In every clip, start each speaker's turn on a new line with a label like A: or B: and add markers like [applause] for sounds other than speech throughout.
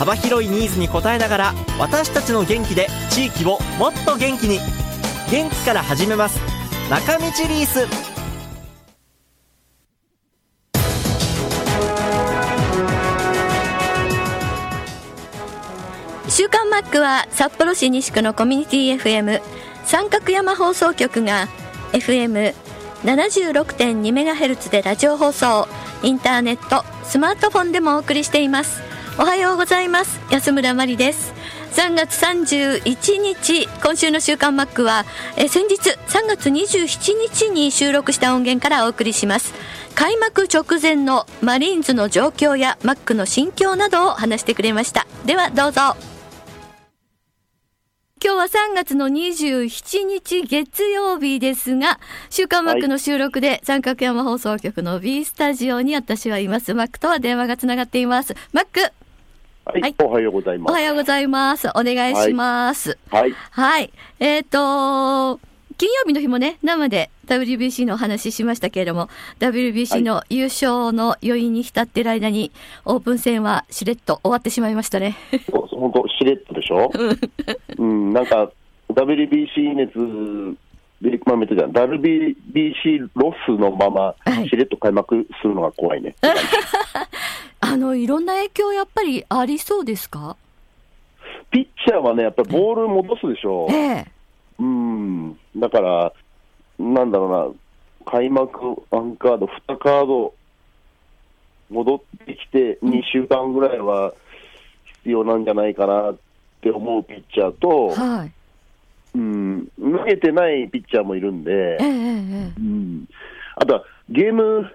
A: 幅広いニーズに応えながら私たちの元気で地域をもっと元気に。元気から始めます。中道リース。
B: 週刊マックは札幌市西区のコミュニティ FM 三角山放送局が FM76.2MHz でラジオ放送。インターネットスマートフォンでもお送りしています。おはようございます。安村麻里です。3月31日今週の週刊マックはえ先日3月27日に収録した音源からお送りします。開幕直前のマリーンズの状況やマックの心境などを話してくれました。ではどうぞ。今日は3月の27日月曜日ですが、週刊マックの収録で三角山放送局の B スタジオに私はいます。マックとは電話がつながっています。マック。
C: はい、
B: はい
C: おはようございます。
B: おはようございます。お願いします。
C: はい、
B: はい。えっ、と、金曜日の日もね、生で WBC のお話ししましたけれども、WBC の優勝の余韻に浸ってる間に、オープン戦はしれっと終わってしまいましたね。
C: 本当しれっとでしょ？うん、なんか WBC 熱でまあめっちゃ WBC ロスのまま
B: はい
C: しれっと開幕するのが怖いね。[laughs]
B: あの、いろんな影響やっぱりありそうですか？
C: ピッチャーはねやっぱりボール戻すでしょ
B: え。え。
C: うん、だからなんだろうな開幕ワンカード2カード戻ってきて2週間ぐらいは必要なんじゃないかなって思うピッチャーと。
B: はい。
C: うん、投げてないピッチャーもいるんで
B: ええ、えええ
C: うん、あとはゲーム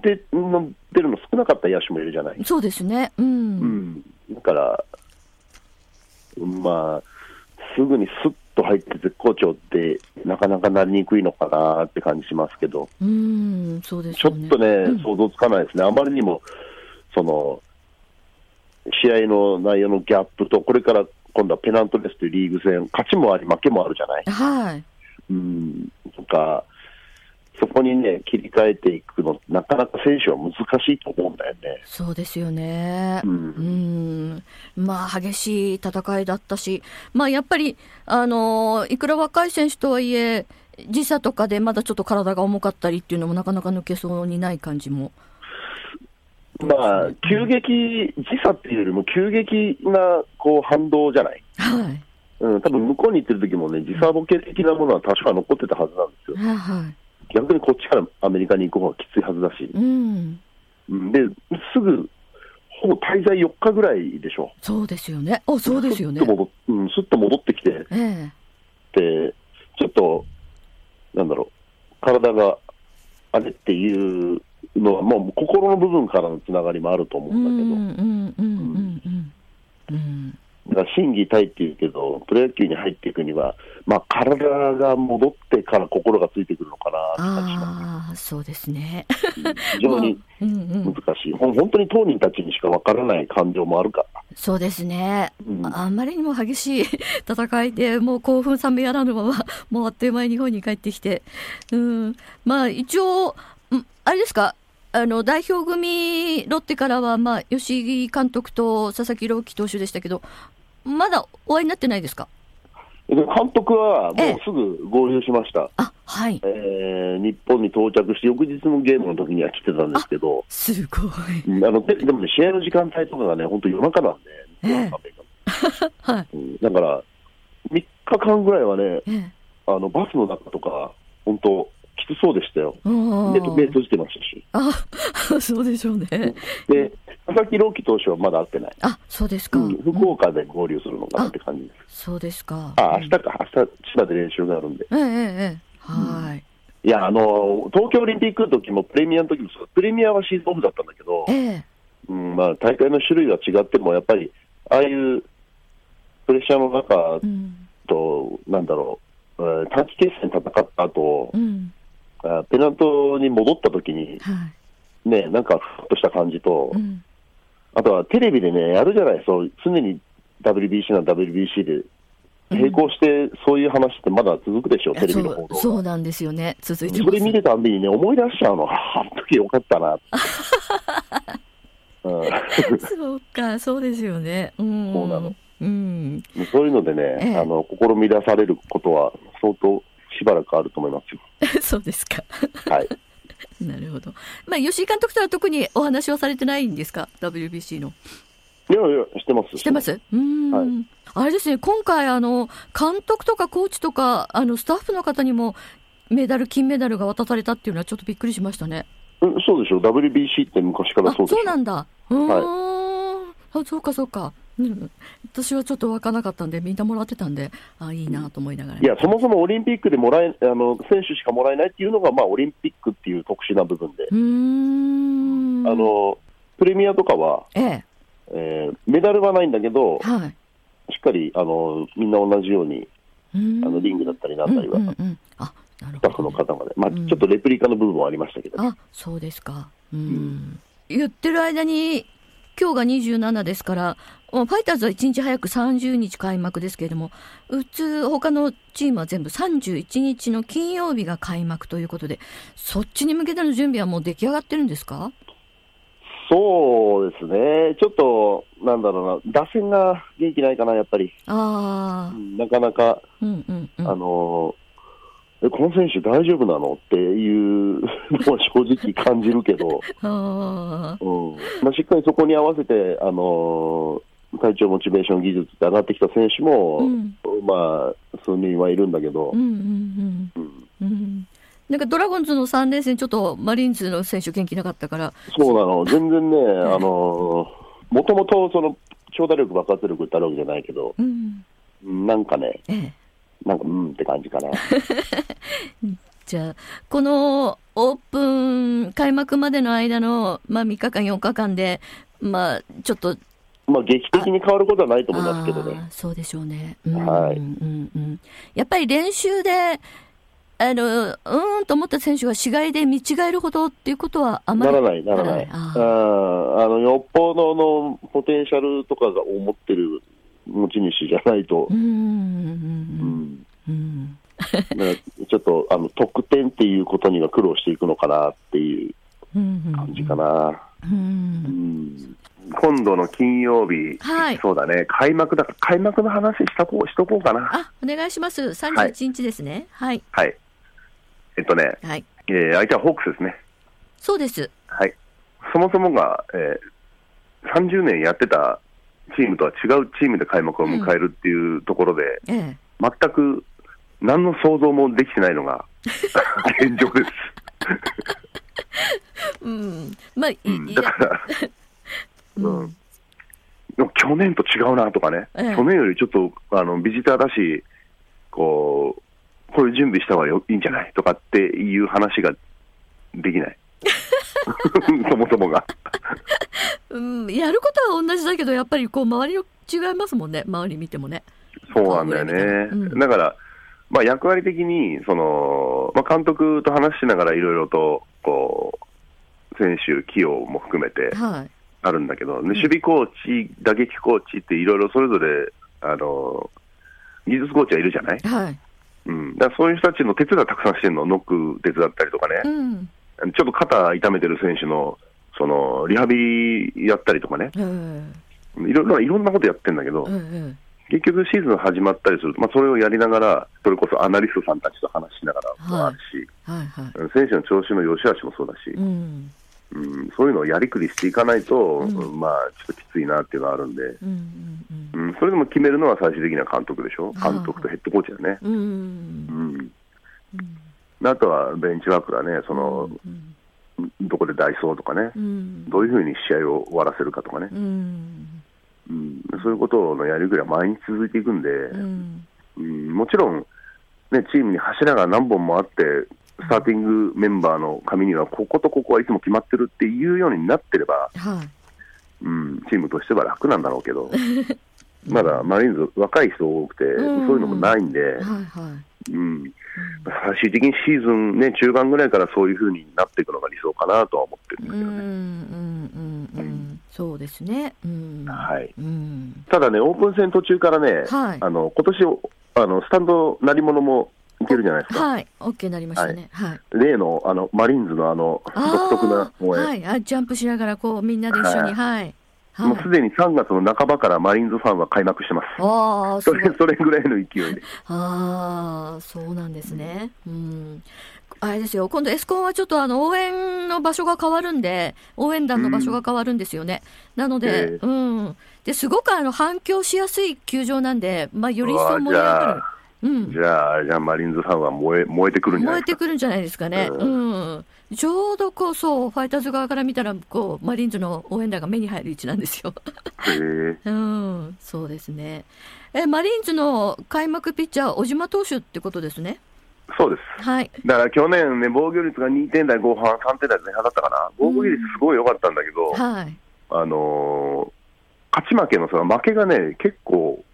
C: での出るの少なかった野手もいるじゃない
B: え。、そうですね。うん。
C: うん、だから、まあ、すぐにスッと入って絶好調って、なかなかなりにくいのかなって感じしますけど、
B: うん、そうです。
C: ちょっとね、
B: うん
C: 想像つかないですね、あまりにもその試合の内容のギャップと、これから今度はペナントレスというリーグ戦、勝ちもあり、負けもあるじゃない。
B: はい。
C: うん、とか、そこにね、切り替えていくの、なかなか選手は難しいと思うんだよね。
B: そうですよね。
C: う
B: うんん。まあ、激しい戦いだったし、まあ、やっぱり、あの、いくら若い選手とはいえ、時差とかでまだちょっと体が重かったりっていうのもなかなか抜けそうにない感じも。
C: まあ、急激、時差っていうよりも急激なこう反動じゃない？
B: はい。
C: うん、多分向こうに行ってる時もね、時差ボケ的なものは多少は残ってたはずなんですよ。
B: はいはい。
C: 逆にこっちからアメリカに行く方がきついはずだし。
B: うん。
C: うんで、すぐ、ほぼ滞在4日ぐらいでしょ。
B: そうですよね。あ、そうですよね
C: すっ。とうん、すっと戻ってきて、
B: え
C: で、ちょっと、なんだろう、体があれっていうのは、もう心の部分からのつながりもあると思
B: え。う
C: うんだけど、
B: んうんうんうんうん。うん。
C: だから心技体っていうけど、プロ野球に入っていくには、まあ、体が戻ってから心がついてくるのかな
B: ああ、そうですね。
C: す。非常に
B: うんうん
C: 難。しい、ほん本当に当人たちにしかわからない感情もあるから。
B: そうですね。
C: うん
B: あんまりにも激しい [laughs] 戦いで、もう興奮冷めやらぬまま、もうあっという間に日本に帰ってきて。うん。まあ一応、んあれですか、あの、代表組、ロッテからは、まあ、吉井監督と佐々木朗希投手でしたけど、まだお会いになってないですか？
C: で監督はも
B: ええ
C: うすぐ合流しました。
B: あ、はい。
C: えー日本に到着して、翌日のゲームの時には来てたんですけど、
B: すごい。
C: うんあのででもね、試合の時間帯とかがね、本当夜中なんで、
B: ええ [laughs] はい。
C: うんだから、3日間ぐらいはね、
B: ええ。
C: あのバスの中とか、本当、きつそうでしたよ。
B: うん
C: 目閉じてましたし。
B: あ、[laughs] そうでしょうね。
C: で、佐々木朗希投手はまだ会ってない。
B: あ、そうですか。
C: うん福岡で合流するのかなって感じです。
B: そうですか。
C: あ、明日か、明日、千葉で練習があるんで。
B: ええええええ。はい。
C: いや、あの、東京オリンピックの時も、プレミアの時もプレミアはシーズンオフだったんだけど、
B: ええ。
C: うんまあ、大会の種類は違っても、やっぱりああいうプレッシャーの中
B: うん。
C: と、なんだろう、えー短期決戦戦った後、
B: うん。
C: あペナントに戻った時に、
B: はい。
C: ね、なんかふわっとした感じと、
B: うん。
C: あとはテレビでね、やるじゃない、そう常に WBC な WBC で、並行してそういう話ってまだ続くでしょ、テレビの報道
B: そうなんですよね。続いて。
C: それ見てたんびにね、思い出しちゃうの、[laughs] ああの時よかったな。[laughs] うん
B: そうか、そうですよね。うん。
C: そうなの。
B: うん。
C: そういうのでね、
B: ええ
C: あの、試み出されることは相当しばらくあると思いますよ。[laughs]
B: そうですか。
C: はい。[laughs]
B: なるほど。まあ、吉井監督とは特にお話はされてないんですか ?WBC の。
C: いやいや、してます。
B: してます？うーん、
C: はい
B: あれですね、今回、あの、監督とかコーチとか、あの、スタッフの方にも、メダル、金メダルが渡されたっていうのはちょっとびっくりしましたね。
C: うんそうでしょ、WBC って昔から
B: あ、
C: そうでしょ。
B: そうなんだ。うーん、あ、そうか、そうか。うん、私はちょっと分からなかったんで、みんなもらってたんで、あ、いいなと思いながら。
C: いや、そもそもオリンピックでもらえ、あの、選手しかもらえないっていうのが、まあ、オリンピックっていう特殊な部分で、
B: うーん。
C: あ、の、プレミアとかは、
B: ええ、
C: えーメダルはないんだけど、
B: はい。
C: しっかり、あの、みんな同じように、あの、リングだったりなんだりは、
B: うんうんうん、あ、なる
C: スタッフ
B: ほど、ね。
C: の方まで、まあ、
B: うん
C: ちょっとレプリカの部分はありましたけど、
B: あ、そうですか。うん。言ってる間に、今日が27ですから、ファイターズは1日早く30日開幕ですけれども、普通、他のチームは全部31日の金曜日が開幕ということで、そっちに向けての準備はもう出来上がってるんですか？
C: そうですね、ちょっと、なんだろうな、打線が元気ないかな、やっぱり。
B: ああ、
C: なかなか、
B: うんうんうん。
C: あのえこの選手大丈夫なの？っていうのは正直感じるけど、[laughs]
B: あ
C: うん。まあ、しっかりそこに合わせて、あの体調モチベーション技術って上がってきた選手も、
B: うん。
C: まあ、数人はいるんだけど。
B: なんかドラゴンズの3連戦、ちょっとマリーンズの選手元気なかったから、
C: そうなの、[laughs] 全然ね、あのもともとその長打力、爆発力ってあるわけじゃないけど、
B: うん。
C: うんなんかね、
B: ええ。
C: なんかうんって感じかな。[laughs]
B: じゃあ、このオープン、開幕までの間の、まあ、3日間、4日間で、まあ、ちょっと、
C: まあ、劇的に変わることはないと思いますけどね。
B: そうでしょうね。うん
C: はい
B: うんうん、やっぱり練習で、あの、うーんと思った選手が死骸で見違えるほどっていうことはあまり
C: ならない、ならない。
B: あ
C: あのよっぽどのポテンシャルとかが思ってる持ち主じゃないとちょっとあの得点っていうことには苦労していくのかなっていう感じかな。今度の金曜日、
B: はい
C: そうだね、開幕だから、開幕の話したこうしとこうかな。
B: あ、お願いします。31日ですね。はい。
C: はい。えっとね、
B: はい。
C: えー相手はホークスですね。
B: そうです。
C: はい。そもそもが、えー30年やってたチームとは違うチームで開幕を迎えるっていうところで、
B: ええ。
C: 全く何の想像もできてないのが [laughs] 現状です。[laughs]
B: うん。まあ、い
C: うんだから、[laughs]
B: うん
C: うんでも去年と違うなとかね、
B: ええ
C: 去年よりちょっとあのビジターだし、こう、こういう準備した方がよいいんじゃないとかっていう話ができない。[laughs] そもそもが。
B: うん、やることは同じだけど、やっぱりこう、周りの違いますもんね。周り見てもね。
C: そうなんだよね。
B: うん
C: だから、まあ、役割的に、その、まあ、監督と話しながらいろいろと、こう、選手起用も含めて
B: はい。
C: あるんだけど、で守備コーチ、打撃コーチっていろいろそれぞれ、あの、技術コーチはいるじゃない？
B: はい。
C: うん。だそういう人たちの手伝いたくさんしてるの、ノック手伝ったりとかね
B: う、ん。
C: ちょっと肩痛めてる選手の、その、リハビリやったりとかね、
B: ええ
C: いろいろ、いろんなことやってんだけど、
B: ええ
C: 結局シーズン始まったりすると、まあ、それをやりながら、それこそアナリストさんたちと話しながらもあるし、
B: はいはい。
C: 選手の調子の良し悪しもそうだし、
B: うん。
C: うん、そういうのをやりくりしていかないと、
B: うん。
C: まあ、ちょっときついなっていうのはあるんで、うんそれでも決めるのは最終的には監督でしょ、
B: はい
C: 監督とヘッドコーチだね。
B: うん。うん。
C: うんあとはベンチワークだね、そのどこでダイソーとかね、
B: うん。
C: どういうふうに試合を終わらせるかとかね、
B: うん。
C: うん、そういうことのやりくりは毎日続いていくんで、
B: うん。
C: うん、もちろん、ね、チームに柱が何本もあって、スターティングメンバーの紙には、こことここはいつも決まってるっていうようになってれば、
B: はい。
C: うん、チームとしては楽なんだろうけど、[laughs] まだマリーンズ、若い人多くて、
B: うん
C: そういうのもないんで、
B: はいはい
C: うん、最終的にシーズン、ね、中盤ぐらいからそういう風になっていくのが理想かなとは思ってるんです
B: うんうん
C: けどね。
B: うんうん。そうですね。うん。
C: はい。
B: うん。
C: ただね、オープン戦途中からね、
B: はい。
C: あの今年あのスタンド鳴り物もいけるじゃないですか、
B: はい。OK になりましたね。はい。
C: 例のあのマリーンズのあの独特な
B: はい。あジャンプしながらこうみんなで一緒に。はい。はい
C: もうすでに3月の半ばからマリーンズファンは開幕してます。
B: ああ
C: それそれぐらいの勢いで。
B: ああそうなんですね。うん。あれですよ。今度エスコンはちょっとあの応援の場所が変わるんで応援団の場所が変わるんですよね、なので、
C: え
B: うん。ですごくあの反響しやすい球場なんでまあより一層盛り上がる。うん。
C: じゃあ、じゃあマリーンズファンは燃え燃えてくるんじゃな
B: 燃え
C: いですか。
B: てくるんじゃないですかね。
C: う
B: うん。ちょうどこう、そう、ファイターズ側から見たら、こう、マリーンズの応援団が目に入る位置なんですよ。
C: へえ [laughs]
B: うん、そうですね。え、マリーンズの開幕ピッチャー、小島投手ってことですね？
C: そうです。
B: はい。
C: だから去年ね、防御率が2点台後半、3点台前半だったかな。防御率すごい良かったんだけど、
B: はい。
C: あのー勝ち負けのその負けがね、結構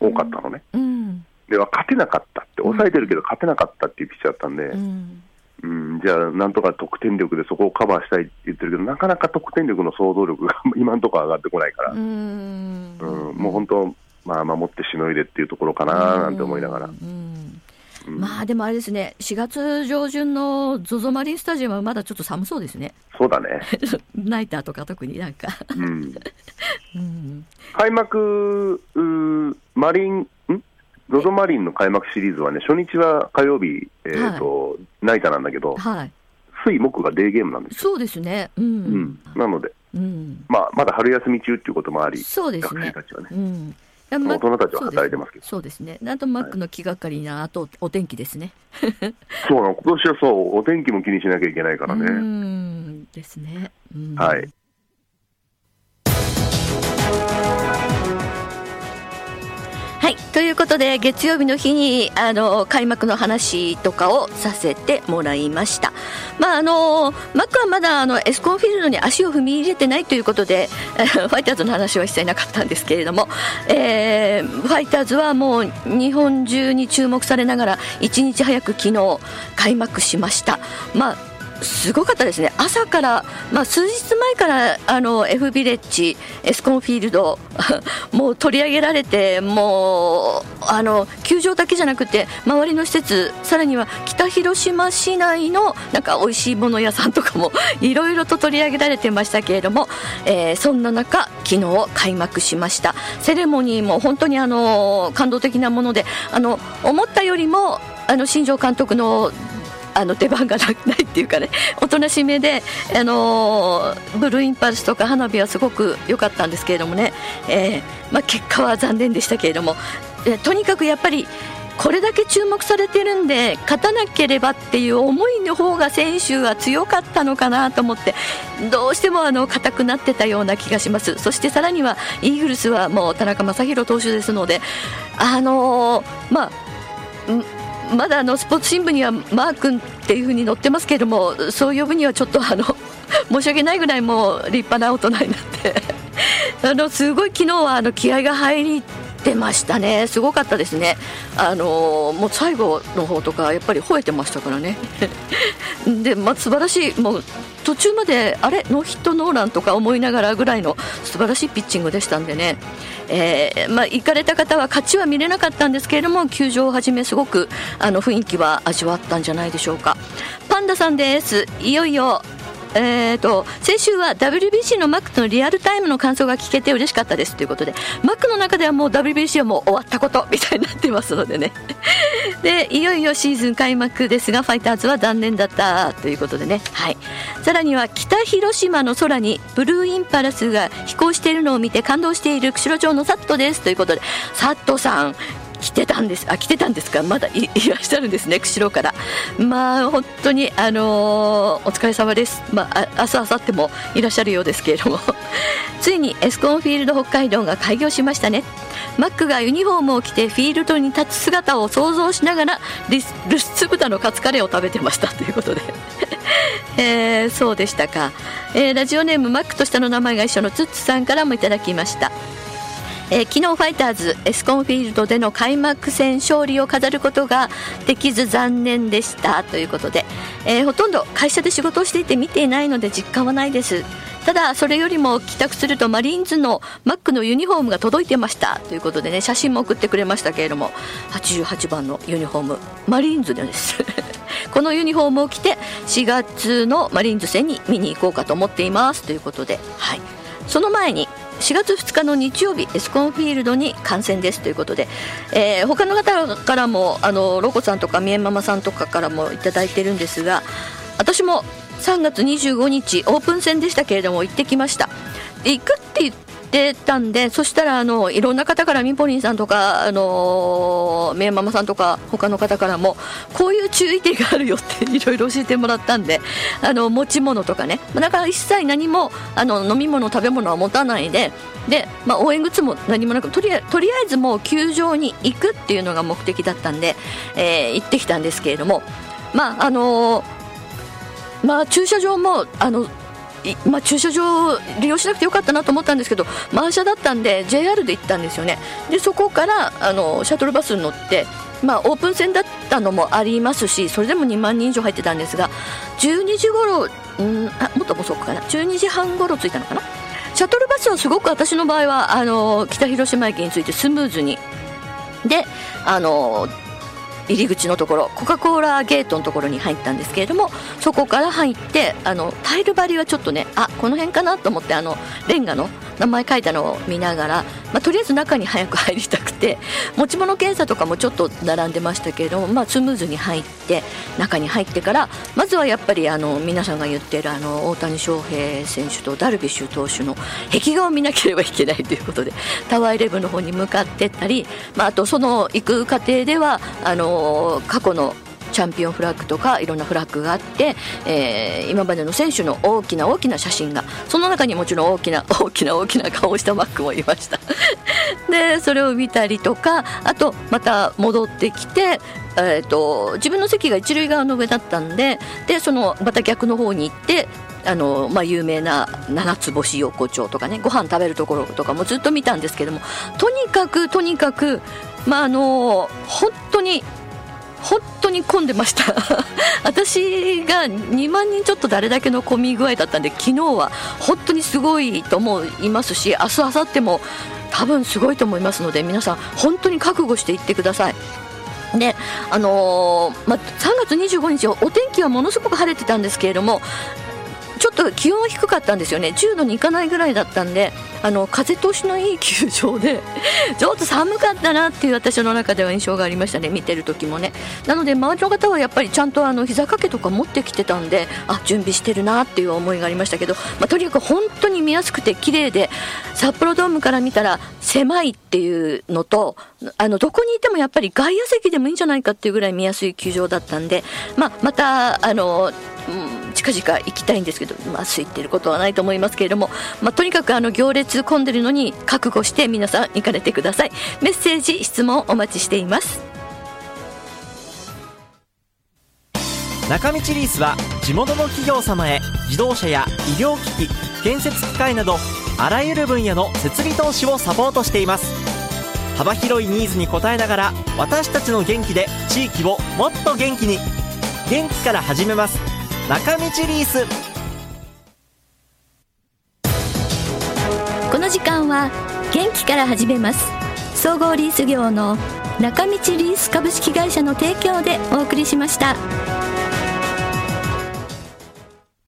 C: 多かったのね。
B: うん。
C: では勝てなかったって、抑えてるけど勝てなかったっていうピッチャーだったんで、
B: うん。
C: うん、じゃあ、なんとか得点力でそこをカバーしたいって言ってるけど、なかなか得点力の想像力が [laughs] 今のところ上がってこないから、
B: う
C: うん
B: ん。
C: もう本当、まあ、守ってしのいでっていうところかななんて思いながら
B: まあでもあれですね、4月上旬の ZOZO マリンスタジアムはまだちょっと寒そうですね。
C: そうだね。[laughs]
B: ナイターとか特になんか。
C: うん、[laughs]
B: うん。
C: 開幕、マリン、ん？ゾゾマリンの開幕シリーズはね、初日は火曜日、えーとナイターなんだけど、
B: はい。
C: 水、木がデーゲームなんですよ。
B: そうですね。う
C: うん
B: ん。
C: なので、
B: うん。
C: まあ、まだ春休み中っていうこともあり、
B: そうですね
C: 学生たちはね。
B: うん。
C: 大人たちは働いてますけど
B: そうですね。なんとマックの気がかりな、あとお天気ですね。
C: そうなの、今年はそう、お天気も気にしなきゃいけないから
B: う
C: ね。
B: んですね。うん
C: はい。
B: ことで、月曜日の日に、あの、開幕の話とかをさせてもらいました。まあ、あの、マックはまだ、あの、エスコンフィールドに足を踏み入れてないということで、[laughs] ファイターズの話は一切なかったんですけれども、えーファイターズはもう日本中に注目されながら、一日早く昨日開幕しました。まあすごかったですね、朝から、まあ、数日前からあの F ビレッジ、エスコンフィールド、[laughs] もう取り上げられて、もうあの球場だけじゃなくて、周りの施設、さらには北広島市内のなんか美味しいもの屋さんとかも [laughs] いろいろと取り上げられてましたけれども、えーそんな中、昨日開幕しました、セレモニーも本当にあの感動的なもので、あの思ったよりもあの新庄監督のあの出番がないっていうかね [laughs] おとなしめで、あのーブルーインパルスとか花火はすごく良かったんですけれどもね、えーまあ、結果は残念でしたけれども、えーとにかくやっぱりこれだけ注目されてるんで勝たなければっていう思いの方が選手は強かったのかなと思ってどうしてもあの硬くなってたような気がします。そしてさらにはイーグルスはもう田中将大投手ですのであのーまあまだあのスポーツ新聞にはマー君っていうふうに載ってますけれどもそう呼ぶにはちょっとあの [laughs] 申し訳ないぐらいもう立派な大人になって。[laughs] あのすごい昨日はあの気合が入りてましたね。すごかったですね。あのもう最後の方とかやっぱり吠えてましたからね。[laughs] で、まあ、素晴らしいもう途中まであれ？ノーヒットノーランとか思いながらぐらいの素晴らしいピッチングでしたんでね、えーまあ、行かれた方は勝ちは見れなかったんですけれども球場をはじめすごくあの雰囲気は味わったんじゃないでしょうか。パンダさんです。いよいよえー、と先週は WBC のマックとのリアルタイムの感想が聞けて嬉しかったですということでマックの中ではもう WBC はもう終わったことみたいになってますのでね。でいよいよシーズン開幕ですがファイターズは残念だったということでね、はい、さらには北広島の空にブルーインパルスが飛行しているのを見て感動している釧路町のサットですということでサットさん来てたんです。あ来てたんですか？まだいいらっしゃるんですね釧路から。まあ本当にあのーお疲れ様です。まあ明日明後日もいらっしゃるようですけれども。[laughs] ついにエスコンフィールド北海道が開業しましたね。マックがユニフォームを着てフィールドに立つ姿を想像しながらリスルスツ豚のカツカレーを食べてましたということで。[laughs] えー、そうでしたか、えー、ラジオネームマックと下の名前が一緒のツッツさんからもいただきました。えー、昨日ファイターズエスコンフィールドでの開幕戦勝利を飾ることができず残念でした。ということで、えー、ほとんど会社で仕事をしていて見ていないので実感はないです。ただそれよりも帰宅するとマリーンズのマックのユニフォームが届いてました。ということでね写真も送ってくれましたけれども88番のユニフォームマリーンズです。[laughs] このユニフォームを着て4月のマリーンズ戦に見に行こうかと思っています。ということではい。その前に4月2日の日曜日エスコンフィールドに観戦ですということで、えー、他の方からもあのロコさんとかみえママさんとかからもいただいてるんですが私も3月25日オープン戦でしたけれども行ってきました。行くって言ってたんでそしたらあのいろんな方からみぽりんさんとかあのめママさんとか他の方からもこういう注意点があるよって [laughs] いろいろ教えてもらったんであの持ち物とかね。だから一切何もあの飲み物食べ物は持たないでで、まあ、応援グッズも何もなくとりあとりあえずもう球場に行くっていうのが目的だったんで、えー、行ってきたんですけれども。まああのーまあ、駐車場もあのまあ、駐車場を利用しなくてよかったなと思ったんですけど満車だったんで JR で行ったんですよね。でそこからあのシャトルバスに乗ってまあ、オープン戦だったのもありますしそれでも2万人以上入ってたんですが12時頃んあもっと遅くかな。12時半頃着いたのかな。シャトルバスはすごく私の場合はあの北広島駅についてスムーズに。であの入り口のところコカ・コーラゲートのところに入ったんですけれどもそこから入ってあのタイル張りはちょっとねあこの辺かなと思ってあのレンガの名前書いたのを見ながら、まあ、とりあえず中に早く入りたくて持ち物検査とかもちょっと並んでましたけれども、まあ、スムーズに入って中に入ってからまずはやっぱりあの皆さんが言ってるあの大谷翔平選手とダルビッシュ投手の壁画を見なければいけないということでタワーイレブンの方に向かってったり、まあ、あとその行く過程ではあの過去のチャンピオンフラッグとかいろんなフラッグがあって、えー、今までの選手の大きな大きな写真がその中にもちろん大きな [laughs] 大きな大きな顔をしたマックもいました。[laughs] でそれを見たりとかあとまた戻ってきてえーと、自分の席が一塁側の上だったんででそのまた逆の方に行ってあの、まあ、有名な七つ星横丁とかねご飯食べるところとかもずっと見たんですけどもとにかくとにかく、まあ、あの本当に本当に混んでました [laughs] 私が2万人ちょっと誰だけの混み具合だったんで昨日は本当にすごいと思いますし明日明後日も多分すごいと思いますので皆さん本当に覚悟していってください。であのー、ま3月25日お天気はものすごく晴れてたんですけれどもちょっと気温は低かったんですよね。10度にいかないぐらいだったんであの風通しのいい球場で [laughs] ちょっと寒かったなっていう私の中では印象がありましたね見てる時もね。なので周りの方はやっぱりちゃんとあの膝掛けとか持ってきてたんであ準備してるなっていう思いがありましたけど、まあ、とにかく本当に見やすくて綺麗で札幌ドームから見たら狭いっていうのとあのどこにいてもやっぱり外野席でもいいんじゃないかっていうぐらい見やすい球場だったんで、まあ、またあのうん、近々行きたいんですけど、まあ、空いてることはないと思いますけれども、まあ、とにかくあの行列混んでるのに覚悟して皆さん行かれてください。メッセージ質問お待ちしています。
A: 中道リースは地元の企業様へ自動車や医療機器建設機械などあらゆる分野の設備投資をサポートしています。幅広いニーズに応えながら私たちの元気で地域をもっと元気に元気から始めます。中道リース
B: この時間は元気から始めます総合リース業の中道リース株式会社の提供でお送りしました。